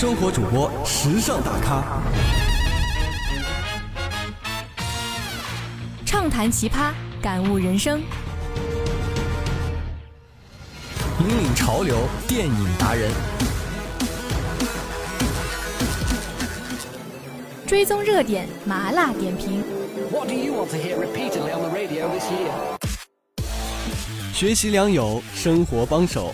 生活主播，时尚大咖，畅谈奇葩，感悟人生，引领潮流，电影达人，追踪热点，麻辣点评。学习良友，生活帮手。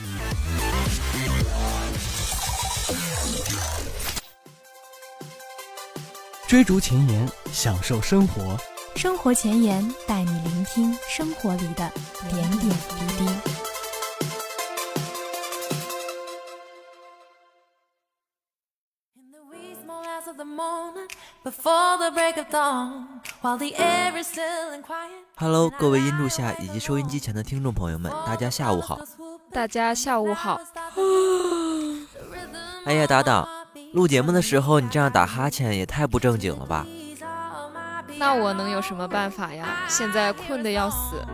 追逐前沿，享受生活。生活前沿带你聆听生活里的点点滴滴。Hello，各位音柱下以及收音机前的听众朋友们，大家下午好。大家下午好。哎呀，搭档。录节目的时候，你这样打哈欠也太不正经了吧？那我能有什么办法呀？现在困得要死。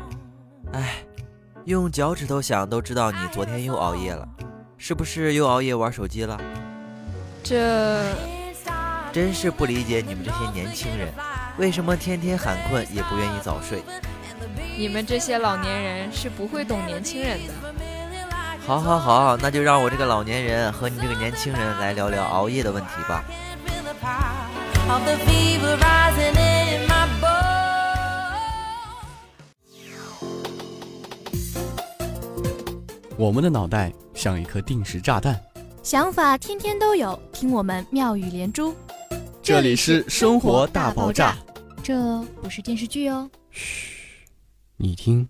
哎，用脚趾头想都知道你昨天又熬夜了，是不是又熬夜玩手机了？这真是不理解你们这些年轻人，为什么天天喊困也不愿意早睡？你们这些老年人是不会懂年轻人的。好，好，好，那就让我这个老年人和你这个年轻人来聊聊熬夜的问题吧。我们的脑袋像一颗定时炸弹，想法天天都有，听我们妙语连珠。这里是生活大爆炸，这不是电视剧哦。嘘，你听。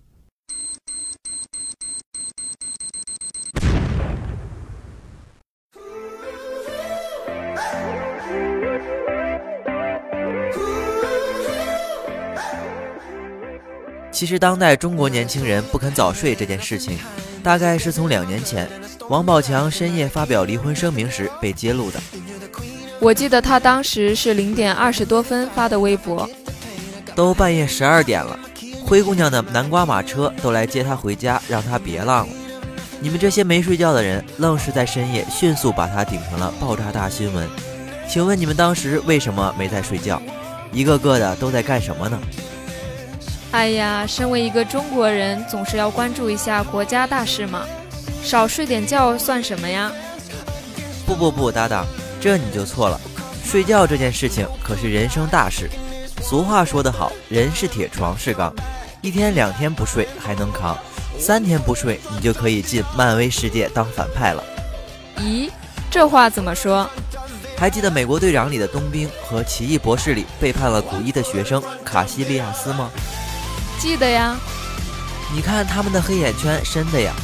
其实，当代中国年轻人不肯早睡这件事情，大概是从两年前王宝强深夜发表离婚声明时被揭露的。我记得他当时是零点二十多分发的微博，都半夜十二点了，灰姑娘的南瓜马车都来接他回家，让他别浪了。你们这些没睡觉的人，愣是在深夜迅速把他顶成了爆炸大新闻。请问你们当时为什么没在睡觉？一个个的都在干什么呢？哎呀，身为一个中国人，总是要关注一下国家大事嘛，少睡点觉算什么呀？不不不，搭档，这你就错了。睡觉这件事情可是人生大事。俗话说得好，人是铁，床是钢，一天两天不睡还能扛，三天不睡你就可以进漫威世界当反派了。咦，这话怎么说？还记得《美国队长》里的冬兵和《奇异博士》里背叛了古一的学生卡西利亚斯吗？记得呀，你看他们的黑眼圈深的呀，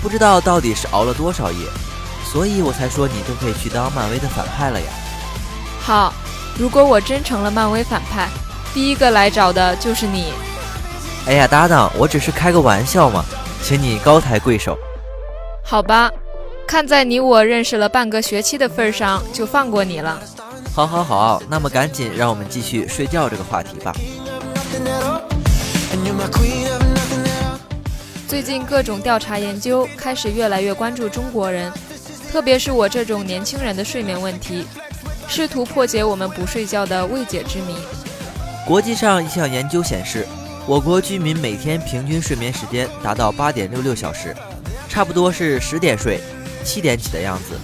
不知道到底是熬了多少夜，所以我才说你就可以去当漫威的反派了呀。好，如果我真成了漫威反派，第一个来找的就是你。哎呀，搭档，我只是开个玩笑嘛，请你高抬贵手。好吧，看在你我认识了半个学期的份上，就放过你了。好，好，好，那么赶紧让我们继续睡觉这个话题吧。最近各种调查研究开始越来越关注中国人，特别是我这种年轻人的睡眠问题，试图破解我们不睡觉的未解之谜。国际上一项研究显示，我国居民每天平均睡眠时间达到八点六六小时，差不多是十点睡，七点起的样子。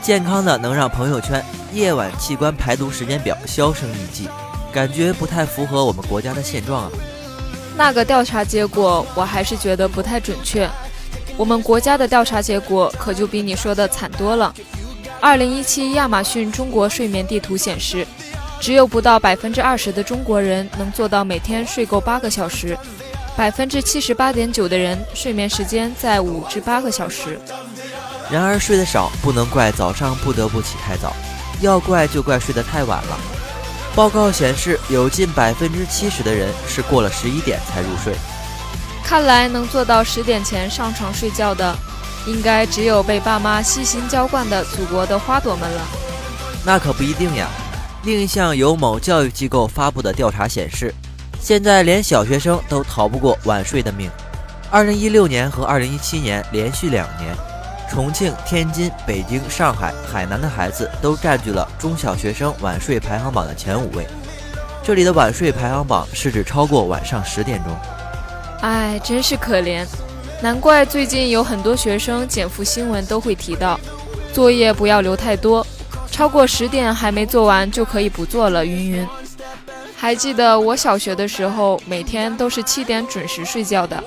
健康的能让朋友圈夜晚器官排毒时间表销声匿迹，感觉不太符合我们国家的现状啊。那个调查结果我还是觉得不太准确，我们国家的调查结果可就比你说的惨多了。二零一七亚马逊中国睡眠地图显示，只有不到百分之二十的中国人能做到每天睡够八个小时，百分之七十八点九的人睡眠时间在五至八个小时。然而睡得少不能怪早上不得不起太早，要怪就怪睡得太晚了。报告显示，有近百分之七十的人是过了十一点才入睡。看来能做到十点前上床睡觉的，应该只有被爸妈悉心浇灌的祖国的花朵们了。那可不一定呀。另一项由某教育机构发布的调查显示，现在连小学生都逃不过晚睡的命。二零一六年和二零一七年连续两年，重庆、天津、北京、上海、海南的孩子都占据了中小学生晚睡排行榜的前五位。这里的晚睡排行榜是指超过晚上十点钟。哎，真是可怜，难怪最近有很多学生减负新闻都会提到，作业不要留太多，超过十点还没做完就可以不做了，云云。还记得我小学的时候，每天都是七点准时睡觉的。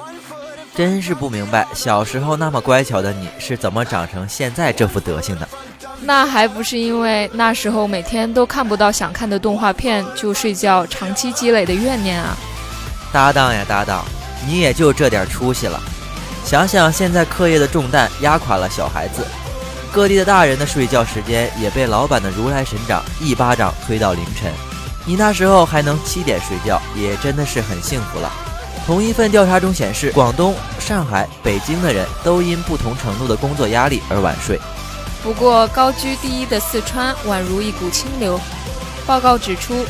真是不明白，小时候那么乖巧的你是怎么长成现在这副德行的？那还不是因为那时候每天都看不到想看的动画片就睡觉，长期积累的怨念啊！搭档呀搭档，你也就这点出息了。想想现在课业的重担压垮了小孩子，各地的大人的睡觉时间也被老板的如来神掌一巴掌推到凌晨。你那时候还能七点睡觉，也真的是很幸福了。同一份调查中显示，广东、上海、北京的人都因不同程度的工作压力而晚睡。不过，高居第一的四川宛如一股清流。报告指出，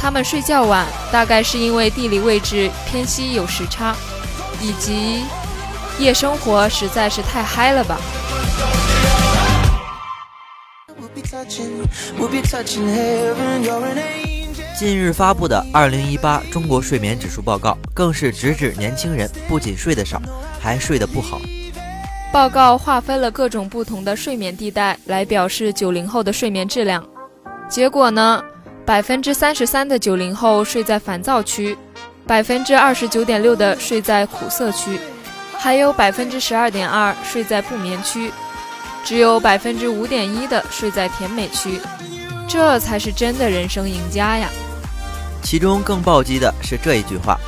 他们睡觉晚，大概是因为地理位置偏西有时差，以及夜生活实在是太嗨了吧。近日发布的《二零一八中国睡眠指数报告》更是直指年轻人不仅睡得少，还睡得不好。报告划分了各种不同的睡眠地带来表示九零后的睡眠质量。结果呢，百分之三十三的九零后睡在烦躁区，百分之二十九点六的睡在苦涩区，还有百分之十二点二睡在不眠区，只有百分之五点一的睡在甜美区。这才是真的人生赢家呀！其中更暴击的是这一句话：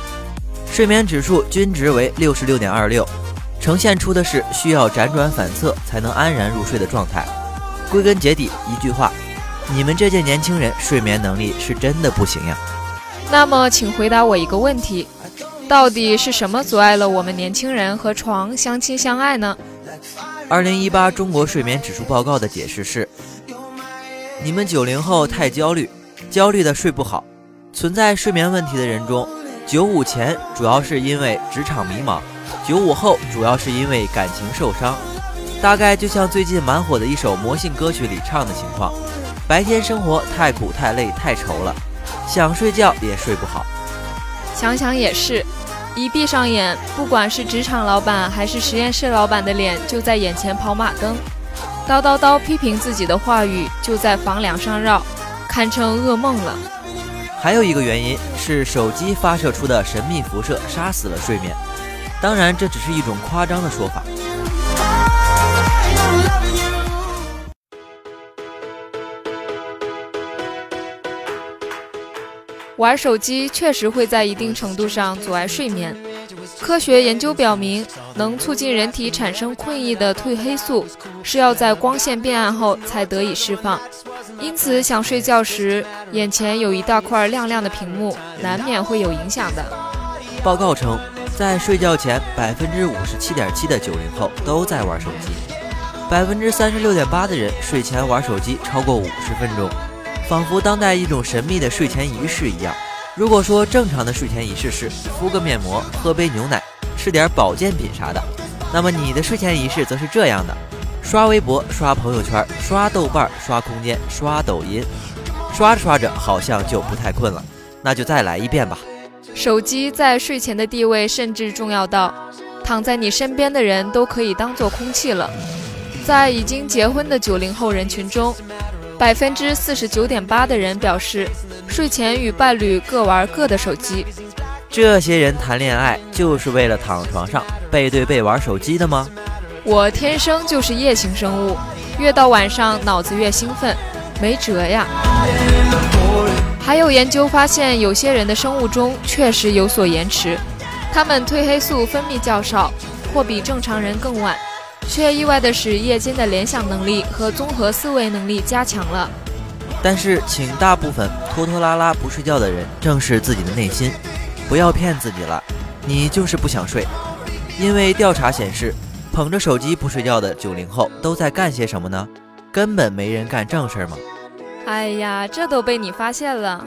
睡眠指数均值为六十六点二六，呈现出的是需要辗转反侧才能安然入睡的状态。归根结底，一句话：你们这届年轻人睡眠能力是真的不行呀。那么，请回答我一个问题：到底是什么阻碍了我们年轻人和床相亲相爱呢？二零一八中国睡眠指数报告的解释是：你们九零后太焦虑，焦虑的睡不好。存在睡眠问题的人中，九五前主要是因为职场迷茫，九五后主要是因为感情受伤。大概就像最近蛮火的一首魔性歌曲里唱的情况：白天生活太苦太累太愁了，想睡觉也睡不好。想想也是，一闭上眼，不管是职场老板还是实验室老板的脸就在眼前跑马灯，叨叨叨批评自己的话语就在房梁上绕，堪称噩梦了。还有一个原因是手机发射出的神秘辐射杀死了睡眠，当然这只是一种夸张的说法。玩手机确实会在一定程度上阻碍睡眠。科学研究表明，能促进人体产生困意的褪黑素是要在光线变暗后才得以释放。因此，想睡觉时，眼前有一大块亮亮的屏幕，难免会有影响的。报告称，在睡觉前，百分之五十七点七的九零后都在玩手机，百分之三十六点八的人睡前玩手机超过五十分钟，仿佛当代一种神秘的睡前仪式一样。如果说正常的睡前仪式是敷个面膜、喝杯牛奶、吃点保健品啥的，那么你的睡前仪式则是这样的。刷微博、刷朋友圈、刷豆瓣、刷空间、刷抖音，刷着刷着好像就不太困了，那就再来一遍吧。手机在睡前的地位甚至重要到，躺在你身边的人都可以当做空气了。在已经结婚的九零后人群中，百分之四十九点八的人表示，睡前与伴侣各玩各的手机。这些人谈恋爱就是为了躺床上背对背玩手机的吗？我天生就是夜行生物，越到晚上脑子越兴奋，没辙呀。还有研究发现，有些人的生物钟确实有所延迟，他们褪黑素分泌较少，或比正常人更晚，却意外的使夜间的联想能力和综合思维能力加强了。但是，请大部分拖拖拉拉不睡觉的人正视自己的内心，不要骗自己了，你就是不想睡，因为调查显示。捧着手机不睡觉的九零后都在干些什么呢？根本没人干正事儿吗？哎呀，这都被你发现了。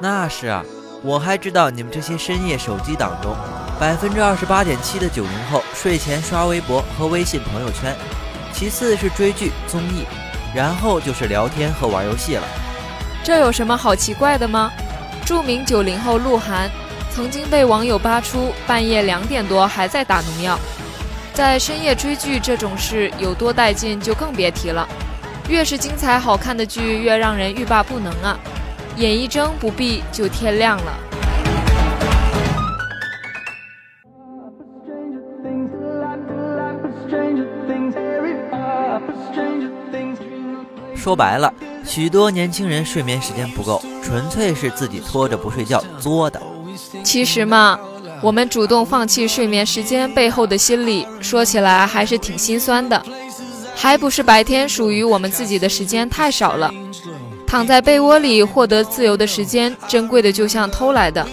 那是啊，我还知道你们这些深夜手机党中，百分之二十八点七的九零后睡前刷微博和微信朋友圈，其次是追剧综艺，然后就是聊天和玩游戏了。这有什么好奇怪的吗？著名九零后鹿晗曾经被网友扒出半夜两点多还在打农药，在深夜追剧这种事有多带劲就更别提了。越是精彩好看的剧，越让人欲罢不能啊！眼一睁不闭就天亮了。说白了，许多年轻人睡眠时间不够，纯粹是自己拖着不睡觉作的。其实嘛，我们主动放弃睡眠时间背后的心理，说起来还是挺心酸的。还不是白天属于我们自己的时间太少了，躺在被窝里获得自由的时间，珍贵的就像偷来的。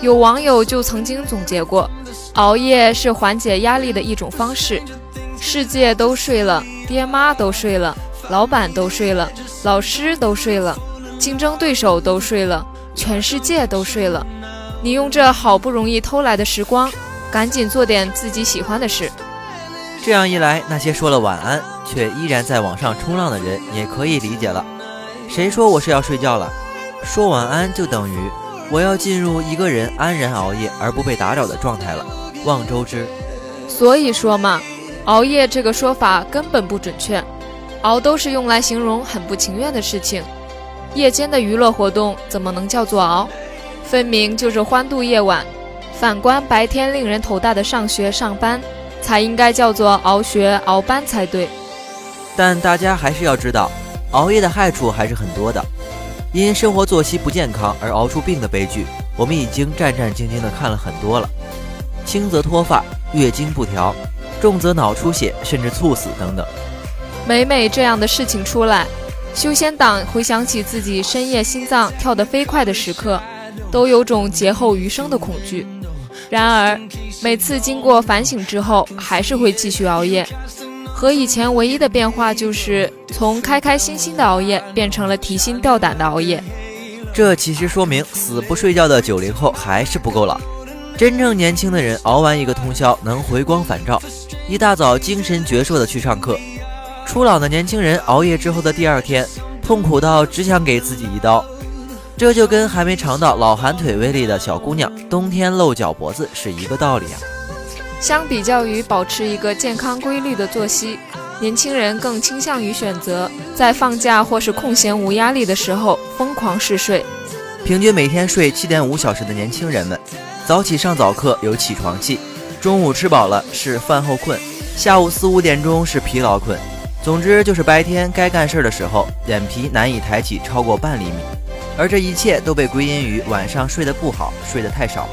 有网友就曾经总结过，熬夜是缓解压力的一种方式。世界都睡了，爹妈都睡了。老板都睡了，老师都睡了，竞争对手都睡了，全世界都睡了。你用这好不容易偷来的时光，赶紧做点自己喜欢的事。这样一来，那些说了晚安却依然在网上冲浪的人也可以理解了。谁说我是要睡觉了？说晚安就等于我要进入一个人安然熬夜而不被打扰的状态了。望周知。所以说嘛，熬夜这个说法根本不准确。熬都是用来形容很不情愿的事情，夜间的娱乐活动怎么能叫做熬？分明就是欢度夜晚。反观白天令人头大的上学上班，才应该叫做熬学熬班才对。但大家还是要知道，熬夜的害处还是很多的。因生活作息不健康而熬出病的悲剧，我们已经战战兢兢地看了很多了。轻则脱发、月经不调，重则脑出血，甚至猝死等等。每每这样的事情出来，修仙党回想起自己深夜心脏跳得飞快的时刻，都有种劫后余生的恐惧。然而，每次经过反省之后，还是会继续熬夜。和以前唯一的变化就是从开开心心的熬夜变成了提心吊胆的熬夜。这其实说明死不睡觉的九零后还是不够老。真正年轻的人熬完一个通宵能回光返照，一大早精神矍铄的去上课。初老的年轻人熬夜之后的第二天，痛苦到只想给自己一刀，这就跟还没尝到老寒腿威力的小姑娘冬天露脚脖子是一个道理啊。相比较于保持一个健康规律的作息，年轻人更倾向于选择在放假或是空闲无压力的时候疯狂嗜睡。平均每天睡七点五小时的年轻人们，早起上早课有起床气，中午吃饱了是饭后困，下午四五点钟是疲劳困。总之就是白天该干事的时候，眼皮难以抬起超过半厘米，而这一切都被归因于晚上睡得不好，睡得太少。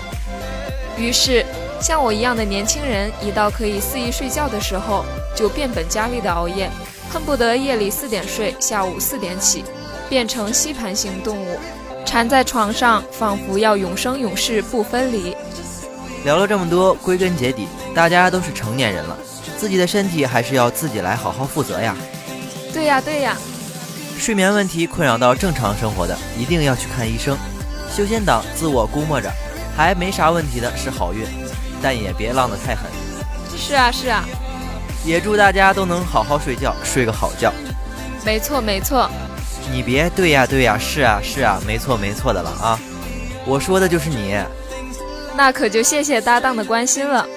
于是，像我一样的年轻人，一到可以肆意睡觉的时候，就变本加厉的熬夜，恨不得夜里四点睡，下午四点起，变成吸盘型动物，缠在床上，仿佛要永生永世不分离。聊了这么多，归根结底，大家都是成年人了。自己的身体还是要自己来好好负责呀。对呀对呀，睡眠问题困扰到正常生活的，一定要去看医生。修仙党自我估摸着还没啥问题的是好运，但也别浪得太狠。是啊是啊，也祝大家都能好好睡觉，睡个好觉。没错没错，你别对呀对呀，是啊是啊，没错没错的了啊。我说的就是你。那可就谢谢搭档的关心了。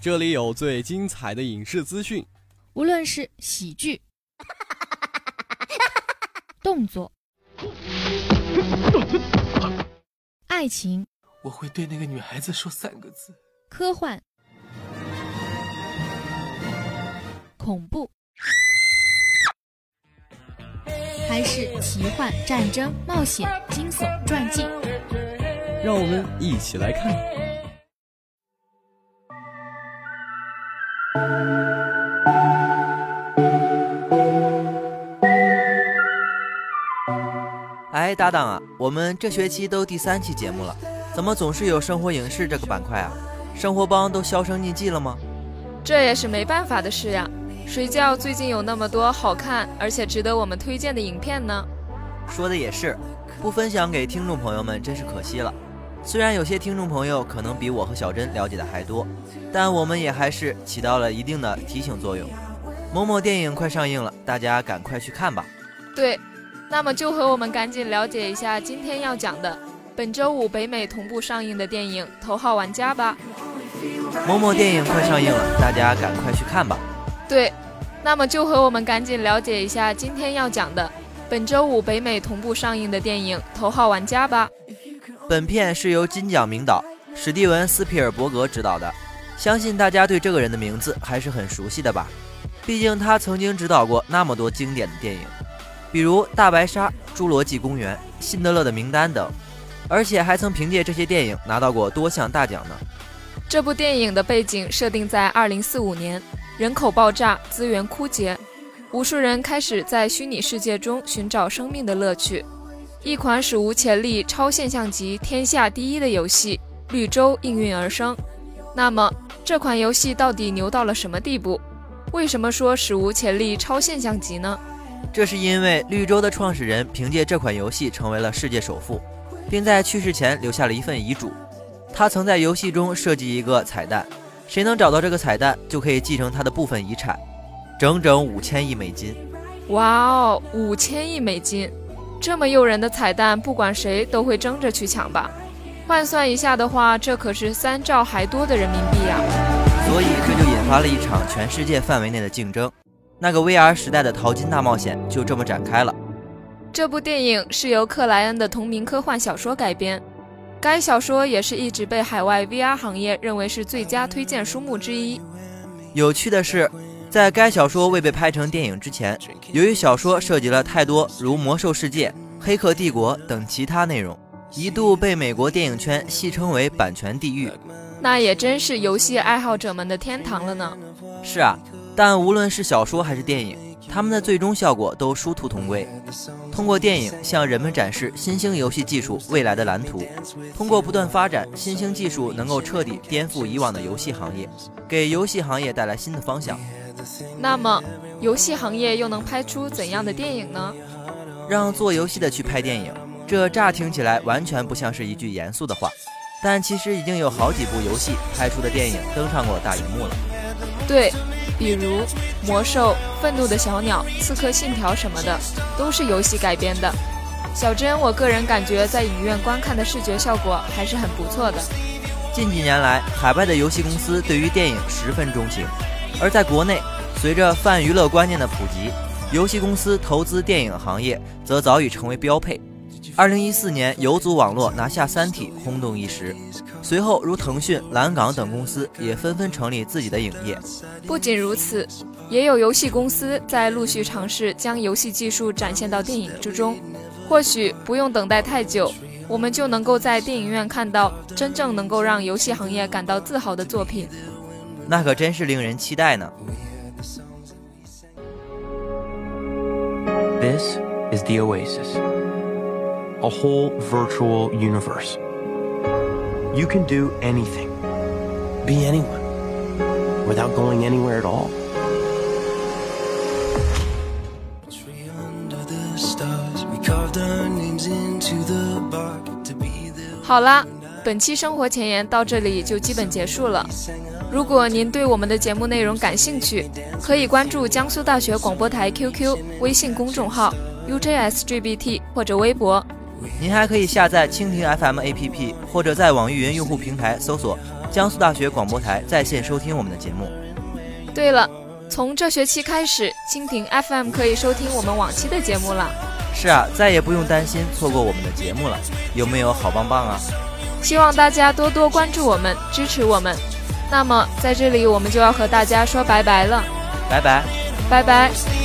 这里有最精彩的影视资讯，无论是喜剧、动作、爱情，我会对那个女孩子说三个字：科幻、恐怖。还是奇幻、战争、冒险、惊悚、传记，让我们一起来看。哎，搭档啊，我们这学期都第三期节目了，怎么总是有生活影视这个板块啊？生活帮都销声匿迹了吗？这也是没办法的事呀。谁叫最近有那么多好看而且值得我们推荐的影片呢？说的也是，不分享给听众朋友们真是可惜了。虽然有些听众朋友可能比我和小珍了解的还多，但我们也还是起到了一定的提醒作用。某某电影快上映了，大家赶快去看吧。对，那么就和我们赶紧了解一下今天要讲的本周五北美同步上映的电影《头号玩家》吧。某某电影快上映了，大家赶快去看吧。对，那么就和我们赶紧了解一下今天要讲的本周五北美同步上映的电影《头号玩家》吧。本片是由金奖名导史蒂文·斯皮尔伯格执导的，相信大家对这个人的名字还是很熟悉的吧？毕竟他曾经执导过那么多经典的电影，比如《大白鲨》《侏罗纪公园》《辛德勒的名单》等，而且还曾凭借这些电影拿到过多项大奖呢。这部电影的背景设定在2045年，人口爆炸，资源枯竭，无数人开始在虚拟世界中寻找生命的乐趣。一款史无前例、超现象级、天下第一的游戏《绿洲》应运而生。那么，这款游戏到底牛到了什么地步？为什么说史无前例、超现象级呢？这是因为绿洲的创始人凭借这款游戏成为了世界首富，并在去世前留下了一份遗嘱。他曾在游戏中设计一个彩蛋，谁能找到这个彩蛋，就可以继承他的部分遗产，整整五千亿美金。哇哦，五千亿美金！这么诱人的彩蛋，不管谁都会争着去抢吧？换算一下的话，这可是三兆还多的人民币呀！所以这就引发了一场全世界范围内的竞争，那个 VR 时代的淘金大冒险就这么展开了。这部电影是由克莱恩的同名科幻小说改编。该小说也是一直被海外 VR 行业认为是最佳推荐书目之一。有趣的是，在该小说未被拍成电影之前，由于小说涉及了太多如《魔兽世界》《黑客帝国》等其他内容，一度被美国电影圈戏称为“版权地狱”。那也真是游戏爱好者们的天堂了呢。是啊，但无论是小说还是电影。他们的最终效果都殊途同归，通过电影向人们展示新兴游戏技术未来的蓝图。通过不断发展新兴技术，能够彻底颠覆以往的游戏行业，给游戏行业带来新的方向。那么，游戏行业又能拍出怎样的电影呢？让做游戏的去拍电影，这乍听起来完全不像是一句严肃的话，但其实已经有好几部游戏拍出的电影登上过大荧幕了。对。比如《魔兽》《愤怒的小鸟》《刺客信条》什么的，都是游戏改编的。小珍，我个人感觉在影院观看的视觉效果还是很不错的。近几年来，海外的游戏公司对于电影十分钟情，而在国内，随着泛娱乐观念的普及，游戏公司投资电影行业则早已成为标配。二零一四年，游族网络拿下《三体》，轰动一时。随后，如腾讯、蓝港等公司也纷纷成立自己的影业。不仅如此，也有游戏公司在陆续尝试将游戏技术展现到电影之中。或许不用等待太久，我们就能够在电影院看到真正能够让游戏行业感到自豪的作品。那可真是令人期待呢。This is the Oasis, a whole virtual universe. You can do anything, be anyone, without going anywhere at all. Our 好啦，本期生活前沿到这里就基本结束了。如果您对我们的节目内容感兴趣，可以关注江苏大学广播台 QQ 微信公众号 UJSGBT 或者微博。您还可以下载蜻蜓 FM APP，或者在网易云用户平台搜索“江苏大学广播台”在线收听我们的节目。对了，从这学期开始，蜻蜓 FM 可以收听我们往期的节目了。是啊，再也不用担心错过我们的节目了。有没有好棒棒啊？希望大家多多关注我们，支持我们。那么在这里，我们就要和大家说拜拜了。拜拜，拜拜。